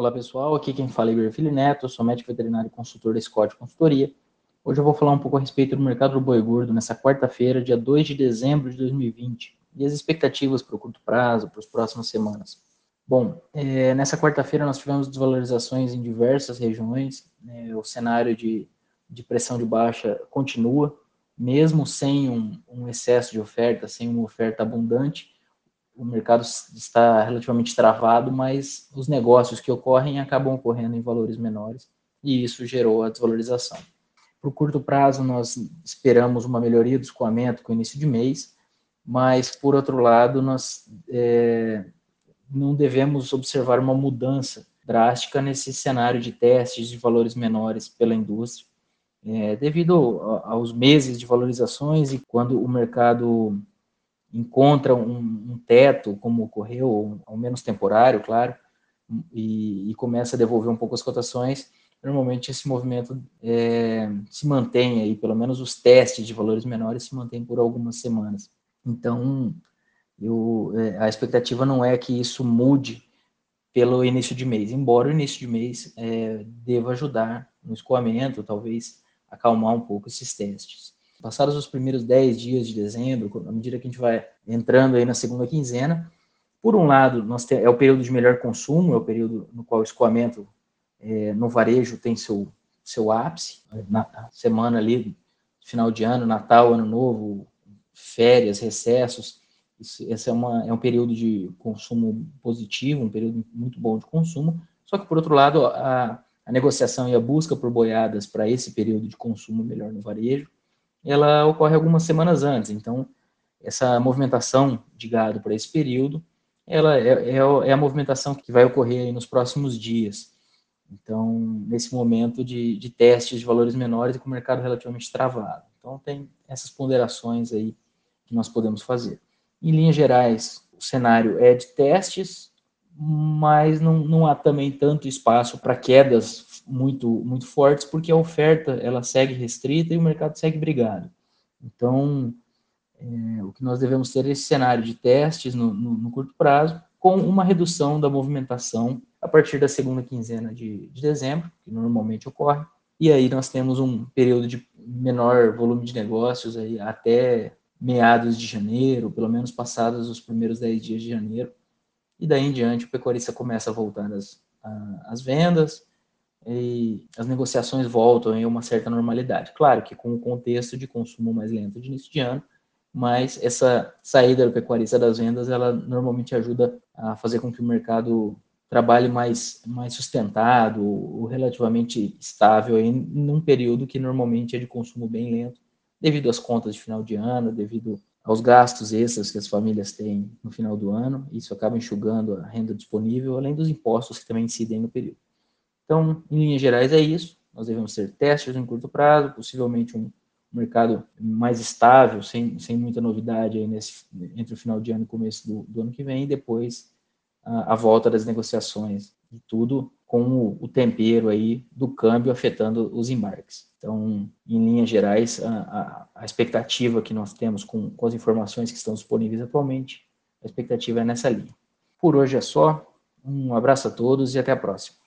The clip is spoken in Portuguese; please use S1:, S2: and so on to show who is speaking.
S1: Olá pessoal, aqui quem fala é Igor Fili Neto, sou médico veterinário e consultor da Scott Consultoria. Hoje eu vou falar um pouco a respeito do mercado do boi gordo nessa quarta-feira, dia 2 de dezembro de 2020, e as expectativas para o curto prazo, para as próximas semanas. Bom, é, nessa quarta-feira nós tivemos desvalorizações em diversas regiões, né, o cenário de, de pressão de baixa continua, mesmo sem um, um excesso de oferta, sem uma oferta abundante, o mercado está relativamente travado, mas os negócios que ocorrem acabam ocorrendo em valores menores e isso gerou a desvalorização. Para o curto prazo, nós esperamos uma melhoria do escoamento com o início de mês, mas, por outro lado, nós é, não devemos observar uma mudança drástica nesse cenário de testes de valores menores pela indústria, é, devido aos meses de valorizações e quando o mercado encontra um, um teto, como ocorreu, ao menos temporário, claro, e, e, começa a devolver um pouco as cotações, normalmente esse movimento é, se mantém aí, pelo menos os testes de valores menores se mantêm por algumas semanas. Então, eu, é, a expectativa não é que isso mude pelo início de mês, embora o início de mês é, deva ajudar no escoamento, talvez acalmar um pouco esses testes. Passados os primeiros 10 dias de dezembro, à medida que a gente vai entrando aí na segunda quinzena, por um lado, nós é o período de melhor consumo, é o período no qual o escoamento é, no varejo tem seu, seu ápice, na semana ali, final de ano, Natal, Ano Novo, férias, recessos, isso, esse é, uma, é um período de consumo positivo, um período muito bom de consumo, só que, por outro lado, a, a negociação e a busca por boiadas para esse período de consumo melhor no varejo ela ocorre algumas semanas antes. Então, essa movimentação de gado para esse período, ela é, é, é, a movimentação que vai ocorrer nos próximos dias. Então, nesse momento de, de testes de valores menores e com o mercado relativamente travado. Então, tem essas ponderações aí que nós podemos fazer. Em linhas gerais, o cenário é de testes, mas não, não há também tanto espaço para quedas muito, muito fortes, porque a oferta ela segue restrita e o mercado segue brigado. Então, é, o que nós devemos ter é esse cenário de testes no, no, no, curto prazo, com uma redução da movimentação a partir da segunda quinzena de, de dezembro, que normalmente ocorre, e aí nós temos um período de menor volume de negócios aí até meados de janeiro, pelo menos passados os primeiros 10 dias de janeiro, e daí em diante o pecuarista começa a voltar às, às vendas, e as negociações voltam em uma certa normalidade. Claro que com o contexto de consumo mais lento de início de ano, mas essa saída do pecuarista das vendas, ela normalmente ajuda a fazer com que o mercado trabalhe mais, mais sustentado, ou relativamente estável, em num período que normalmente é de consumo bem lento, devido às contas de final de ano, devido aos gastos extras que as famílias têm no final do ano, isso acaba enxugando a renda disponível, além dos impostos que também incidem no período. Então, em linhas gerais, é isso. Nós devemos ter testes em curto prazo, possivelmente um mercado mais estável, sem, sem muita novidade aí nesse, entre o final de ano e começo do, do ano que vem, e depois a, a, volta das negociações e tudo com o, tempero aí do câmbio afetando os embarques. Então, em linhas gerais, a, a, a expectativa que nós temos com, com as informações que estão disponíveis atualmente, a expectativa é nessa linha. Por hoje é só. Um abraço a todos e até a próxima.